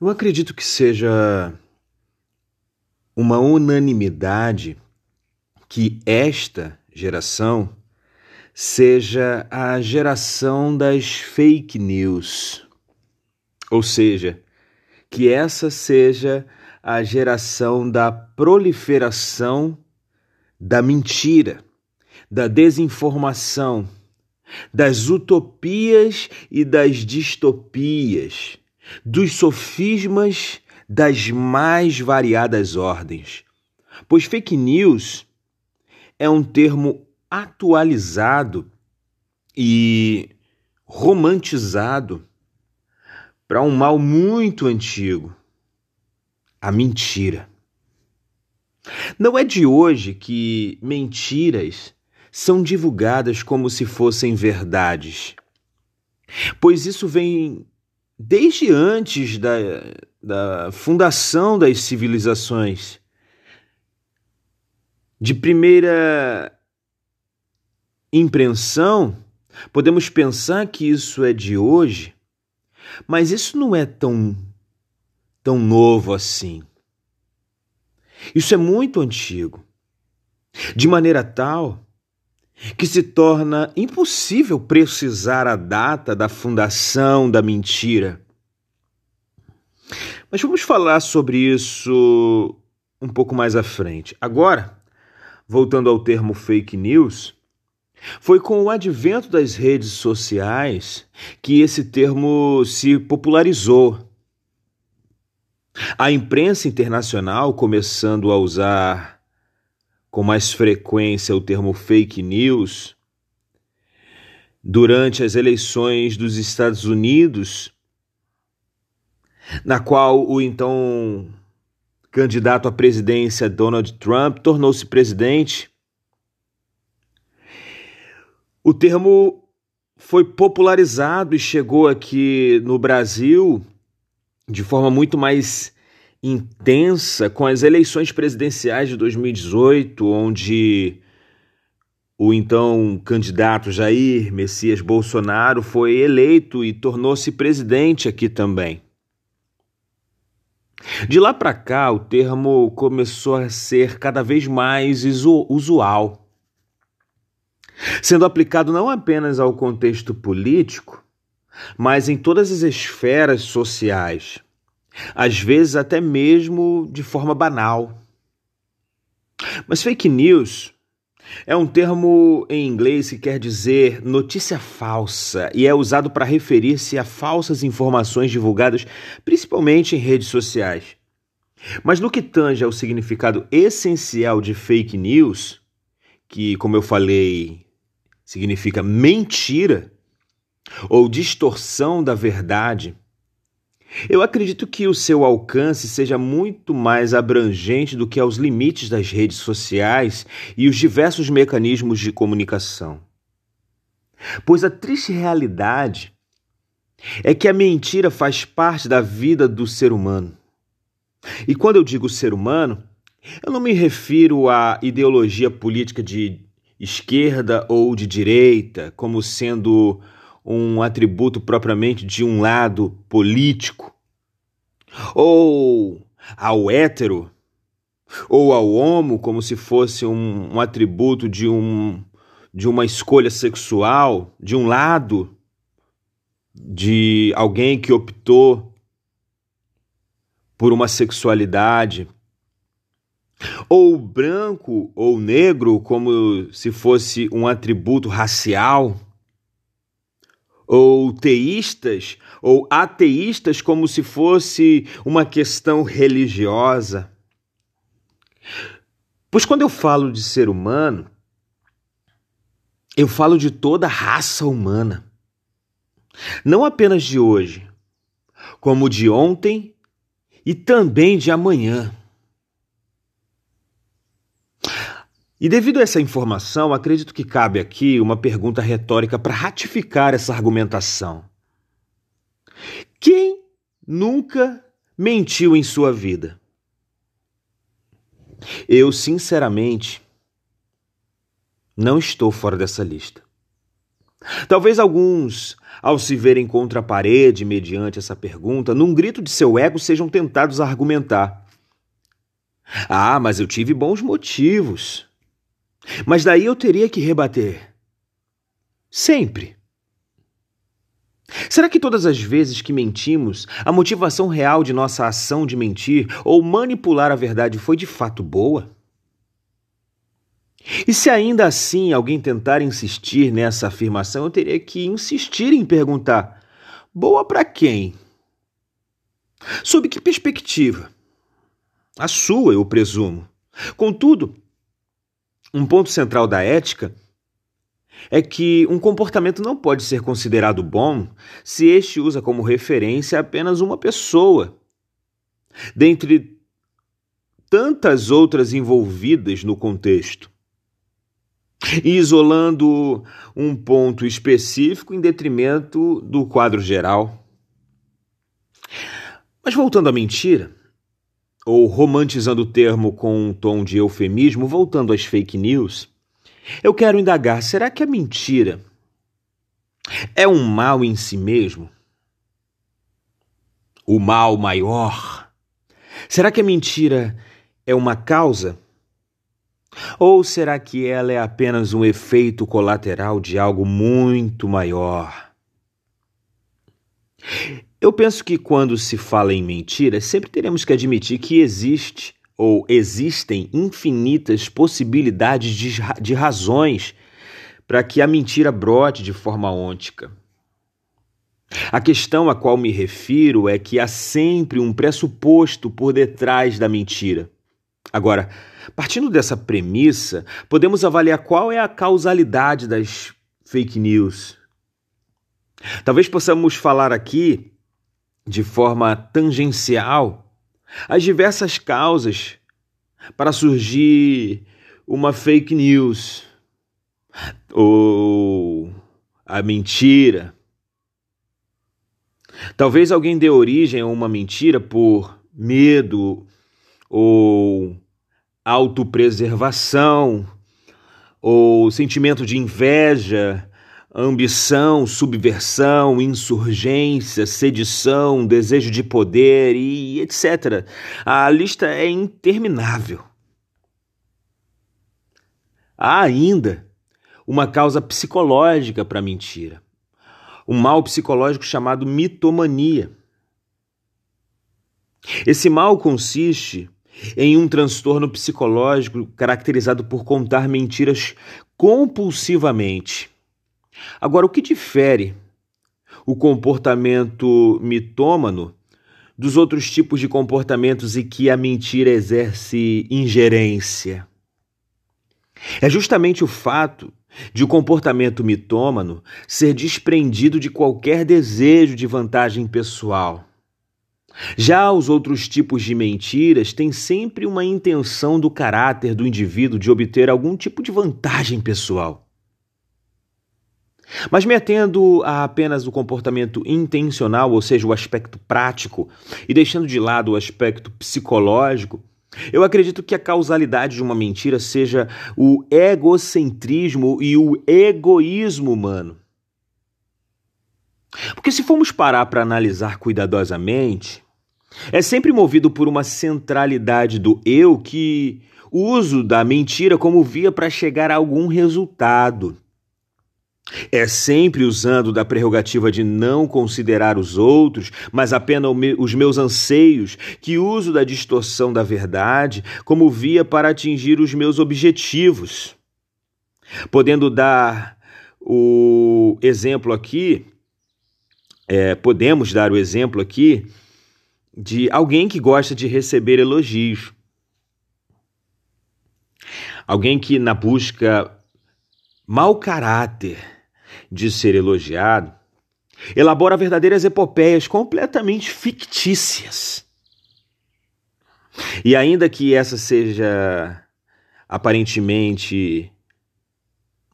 Eu acredito que seja uma unanimidade que esta geração seja a geração das fake news. Ou seja, que essa seja a geração da proliferação da mentira, da desinformação, das utopias e das distopias dos sofismas das mais variadas ordens. Pois fake news é um termo atualizado e romantizado para um mal muito antigo a mentira. Não é de hoje que mentiras são divulgadas como se fossem verdades, pois isso vem desde antes da, da fundação das civilizações. De primeira impressão, podemos pensar que isso é de hoje, mas isso não é tão, tão novo assim. Isso é muito antigo, de maneira tal que se torna impossível precisar a data da fundação da mentira. Mas vamos falar sobre isso um pouco mais à frente. Agora, voltando ao termo fake news, foi com o advento das redes sociais que esse termo se popularizou. A imprensa internacional começando a usar com mais frequência o termo fake news, durante as eleições dos Estados Unidos, na qual o então candidato à presidência Donald Trump tornou-se presidente. O termo foi popularizado e chegou aqui no Brasil de forma muito mais intensa com as eleições presidenciais de 2018, onde o então candidato Jair Messias Bolsonaro foi eleito e tornou-se presidente aqui também. De lá para cá, o termo começou a ser cada vez mais usual, sendo aplicado não apenas ao contexto político, mas em todas as esferas sociais às vezes até mesmo de forma banal. Mas fake news é um termo em inglês que quer dizer notícia falsa e é usado para referir-se a falsas informações divulgadas principalmente em redes sociais. Mas no que tange ao significado essencial de fake news, que, como eu falei, significa mentira ou distorção da verdade, eu acredito que o seu alcance seja muito mais abrangente do que aos limites das redes sociais e os diversos mecanismos de comunicação. Pois a triste realidade é que a mentira faz parte da vida do ser humano. E quando eu digo ser humano, eu não me refiro à ideologia política de esquerda ou de direita, como sendo um atributo propriamente de um lado político, ou ao hétero, ou ao homo, como se fosse um, um atributo de, um, de uma escolha sexual, de um lado, de alguém que optou por uma sexualidade, ou branco ou negro, como se fosse um atributo racial ou teístas ou ateístas como se fosse uma questão religiosa. Pois quando eu falo de ser humano, eu falo de toda a raça humana. Não apenas de hoje, como de ontem e também de amanhã. E devido a essa informação, acredito que cabe aqui uma pergunta retórica para ratificar essa argumentação. Quem nunca mentiu em sua vida? Eu, sinceramente, não estou fora dessa lista. Talvez alguns, ao se verem contra a parede mediante essa pergunta, num grito de seu ego, sejam tentados a argumentar. Ah, mas eu tive bons motivos. Mas daí eu teria que rebater. Sempre. Será que todas as vezes que mentimos, a motivação real de nossa ação de mentir ou manipular a verdade foi de fato boa? E se ainda assim alguém tentar insistir nessa afirmação, eu teria que insistir em perguntar: boa para quem? Sob que perspectiva? A sua, eu presumo. Contudo, um ponto central da ética é que um comportamento não pode ser considerado bom se este usa como referência apenas uma pessoa, dentre tantas outras envolvidas no contexto, isolando um ponto específico em detrimento do quadro geral. Mas voltando à mentira, ou romantizando o termo com um tom de eufemismo, voltando às fake news, eu quero indagar: será que a mentira é um mal em si mesmo? O mal maior? Será que a mentira é uma causa? Ou será que ela é apenas um efeito colateral de algo muito maior? Eu penso que quando se fala em mentira, sempre teremos que admitir que existe ou existem infinitas possibilidades de, de razões para que a mentira brote de forma ôntica. A questão a qual me refiro é que há sempre um pressuposto por detrás da mentira. Agora, partindo dessa premissa, podemos avaliar qual é a causalidade das fake news. Talvez possamos falar aqui, de forma tangencial, as diversas causas para surgir uma fake news ou a mentira. Talvez alguém dê origem a uma mentira por medo ou autopreservação ou sentimento de inveja ambição, subversão, insurgência, sedição, desejo de poder e etc. A lista é interminável. Há ainda uma causa psicológica para a mentira, um mal psicológico chamado mitomania. Esse mal consiste em um transtorno psicológico caracterizado por contar mentiras compulsivamente Agora, o que difere o comportamento mitômano dos outros tipos de comportamentos e que a mentira exerce ingerência? É justamente o fato de o comportamento mitômano ser desprendido de qualquer desejo de vantagem pessoal. Já os outros tipos de mentiras têm sempre uma intenção do caráter do indivíduo de obter algum tipo de vantagem pessoal. Mas me atendo a apenas o comportamento intencional, ou seja, o aspecto prático, e deixando de lado o aspecto psicológico, eu acredito que a causalidade de uma mentira seja o egocentrismo e o egoísmo humano. Porque se formos parar para analisar cuidadosamente, é sempre movido por uma centralidade do eu que uso da mentira como via para chegar a algum resultado. É sempre usando da prerrogativa de não considerar os outros, mas apenas os meus anseios, que uso da distorção da verdade como via para atingir os meus objetivos. Podendo dar o exemplo aqui, é, podemos dar o exemplo aqui de alguém que gosta de receber elogios. Alguém que, na busca mau caráter de ser elogiado, elabora verdadeiras epopeias completamente fictícias. E ainda que essa seja aparentemente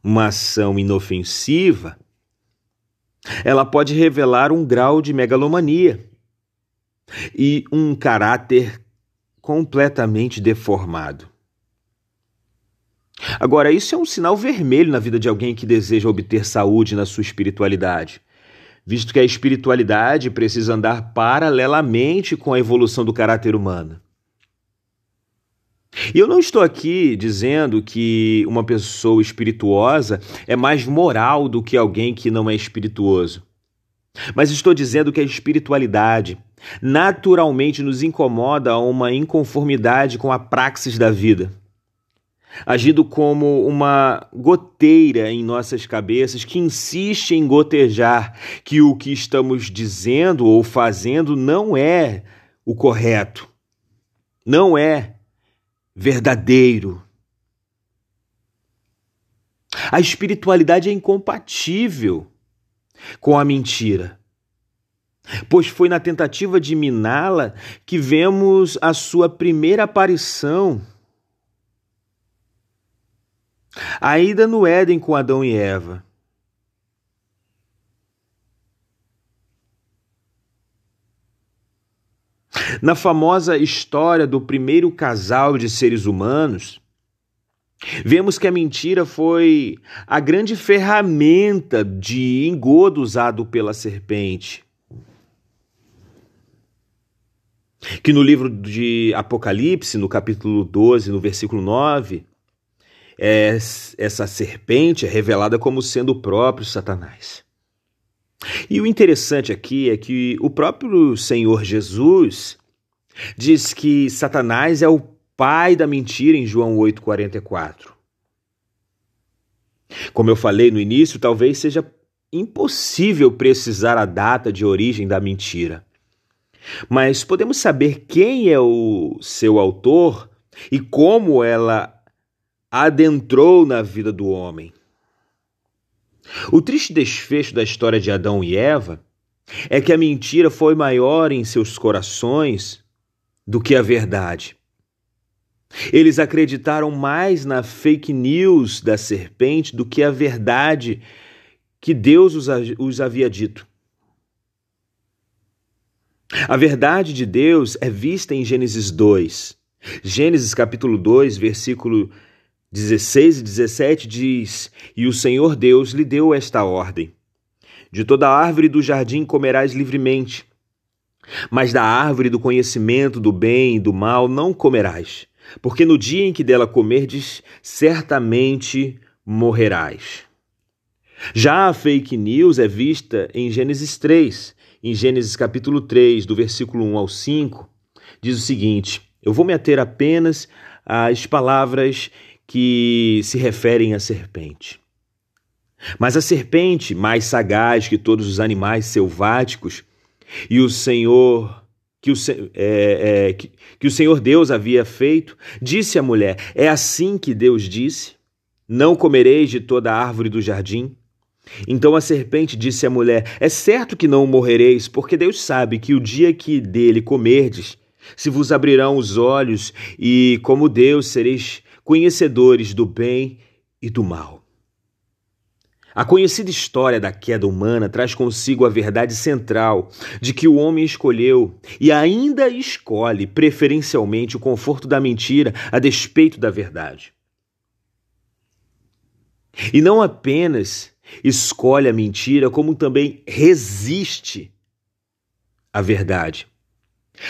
uma ação inofensiva, ela pode revelar um grau de megalomania e um caráter completamente deformado. Agora, isso é um sinal vermelho na vida de alguém que deseja obter saúde na sua espiritualidade, visto que a espiritualidade precisa andar paralelamente com a evolução do caráter humano. E eu não estou aqui dizendo que uma pessoa espirituosa é mais moral do que alguém que não é espirituoso. Mas estou dizendo que a espiritualidade naturalmente nos incomoda a uma inconformidade com a praxis da vida, agindo como uma goteira em nossas cabeças que insiste em gotejar que o que estamos dizendo ou fazendo não é o correto, não é verdadeiro. A espiritualidade é incompatível com a mentira, pois foi na tentativa de miná-la que vemos a sua primeira aparição. Ainda no Éden com Adão e Eva. Na famosa história do primeiro casal de seres humanos, vemos que a mentira foi a grande ferramenta de engodo usado pela serpente. Que no livro de Apocalipse, no capítulo 12, no versículo 9, é, essa serpente é revelada como sendo o próprio Satanás. E o interessante aqui é que o próprio Senhor Jesus diz que Satanás é o pai da mentira em João 8,44. Como eu falei no início, talvez seja impossível precisar a data de origem da mentira. Mas podemos saber quem é o seu autor e como ela adentrou na vida do homem. O triste desfecho da história de Adão e Eva é que a mentira foi maior em seus corações do que a verdade. Eles acreditaram mais na fake news da serpente do que a verdade que Deus os havia dito. A verdade de Deus é vista em Gênesis 2. Gênesis capítulo 2, versículo 16 e 17 diz: E o Senhor Deus lhe deu esta ordem: De toda árvore do jardim comerás livremente, mas da árvore do conhecimento do bem e do mal não comerás, porque no dia em que dela comerdes, certamente morrerás. Já a fake news é vista em Gênesis 3. Em Gênesis capítulo 3, do versículo 1 ao 5, diz o seguinte: Eu vou me ater apenas às palavras que se referem à serpente. Mas a serpente, mais sagaz que todos os animais selváticos, e o Senhor que o, é, é, que, que o Senhor Deus havia feito, disse à mulher: É assim que Deus disse: Não comereis de toda árvore do jardim? Então a serpente disse à mulher: É certo que não morrereis, porque Deus sabe que o dia que dele comerdes, se vos abrirão os olhos, e como Deus sereis conhecedores do bem e do mal. A conhecida história da queda humana traz consigo a verdade central de que o homem escolheu e ainda escolhe preferencialmente o conforto da mentira a despeito da verdade. E não apenas escolhe a mentira, como também resiste à verdade.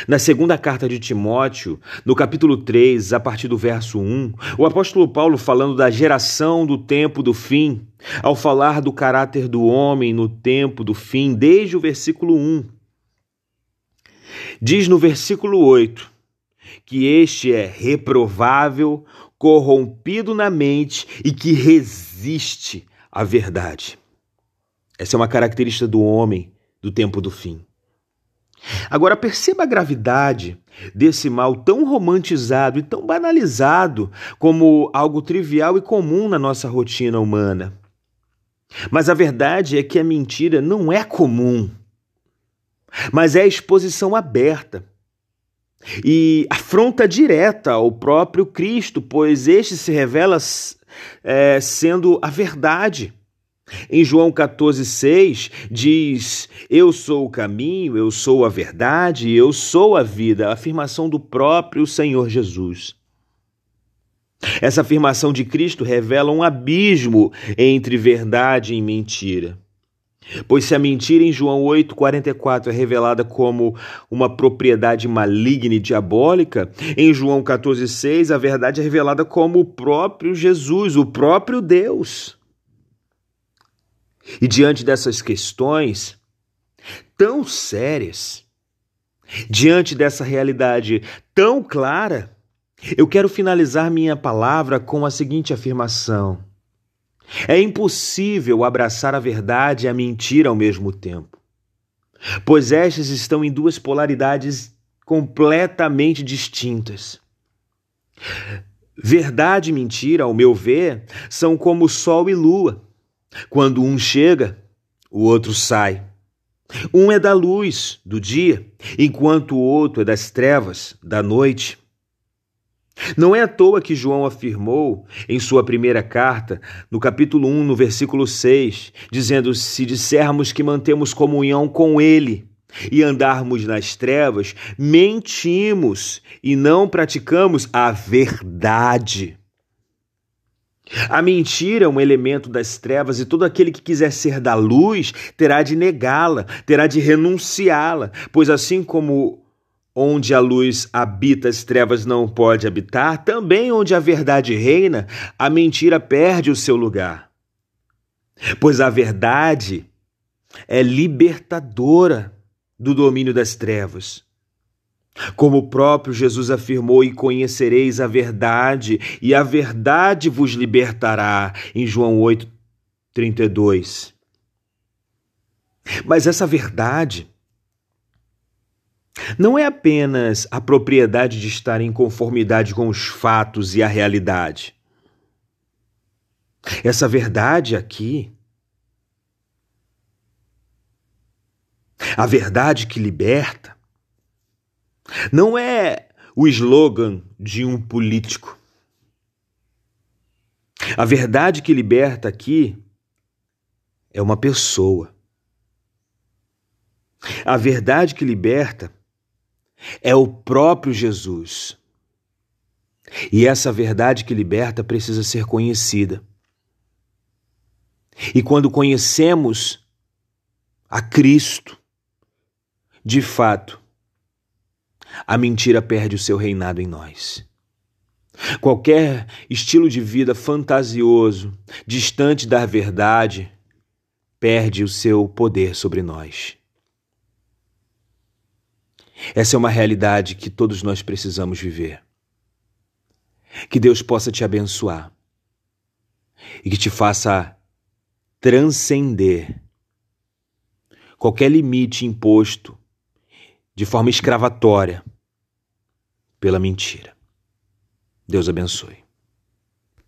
Na segunda carta de Timóteo, no capítulo 3, a partir do verso 1, o apóstolo Paulo, falando da geração do tempo do fim, ao falar do caráter do homem no tempo do fim, desde o versículo 1, diz no versículo 8 que este é reprovável, corrompido na mente e que resiste à verdade. Essa é uma característica do homem do tempo do fim. Agora perceba a gravidade desse mal tão romantizado e tão banalizado como algo trivial e comum na nossa rotina humana. Mas a verdade é que a mentira não é comum, mas é a exposição aberta e afronta direta ao próprio Cristo, pois este se revela é, sendo a verdade. Em João 14,6 diz: Eu sou o caminho, eu sou a verdade, eu sou a vida, a afirmação do próprio Senhor Jesus. Essa afirmação de Cristo revela um abismo entre verdade e mentira. Pois se a mentira em João 8,44 é revelada como uma propriedade maligna e diabólica, em João 14,6 a verdade é revelada como o próprio Jesus, o próprio Deus. E diante dessas questões tão sérias, diante dessa realidade tão clara, eu quero finalizar minha palavra com a seguinte afirmação. É impossível abraçar a verdade e a mentira ao mesmo tempo, pois estas estão em duas polaridades completamente distintas. Verdade e mentira, ao meu ver, são como sol e lua. Quando um chega, o outro sai. Um é da luz, do dia, enquanto o outro é das trevas, da noite. Não é à toa que João afirmou em sua primeira carta, no capítulo 1, no versículo 6, dizendo: Se dissermos que mantemos comunhão com Ele e andarmos nas trevas, mentimos e não praticamos a verdade. A mentira é um elemento das trevas e todo aquele que quiser ser da luz terá de negá-la, terá de renunciá-la, pois assim como onde a luz habita, as trevas não pode habitar, também onde a verdade reina, a mentira perde o seu lugar. Pois a verdade é libertadora do domínio das trevas. Como o próprio Jesus afirmou, e conhecereis a verdade, e a verdade vos libertará, em João 8, 32. Mas essa verdade não é apenas a propriedade de estar em conformidade com os fatos e a realidade. Essa verdade aqui, a verdade que liberta, não é o slogan de um político. A verdade que liberta aqui é uma pessoa. A verdade que liberta é o próprio Jesus. E essa verdade que liberta precisa ser conhecida. E quando conhecemos a Cristo, de fato, a mentira perde o seu reinado em nós. Qualquer estilo de vida fantasioso, distante da verdade, perde o seu poder sobre nós. Essa é uma realidade que todos nós precisamos viver. Que Deus possa te abençoar e que te faça transcender qualquer limite imposto de forma escravatória pela mentira. Deus abençoe.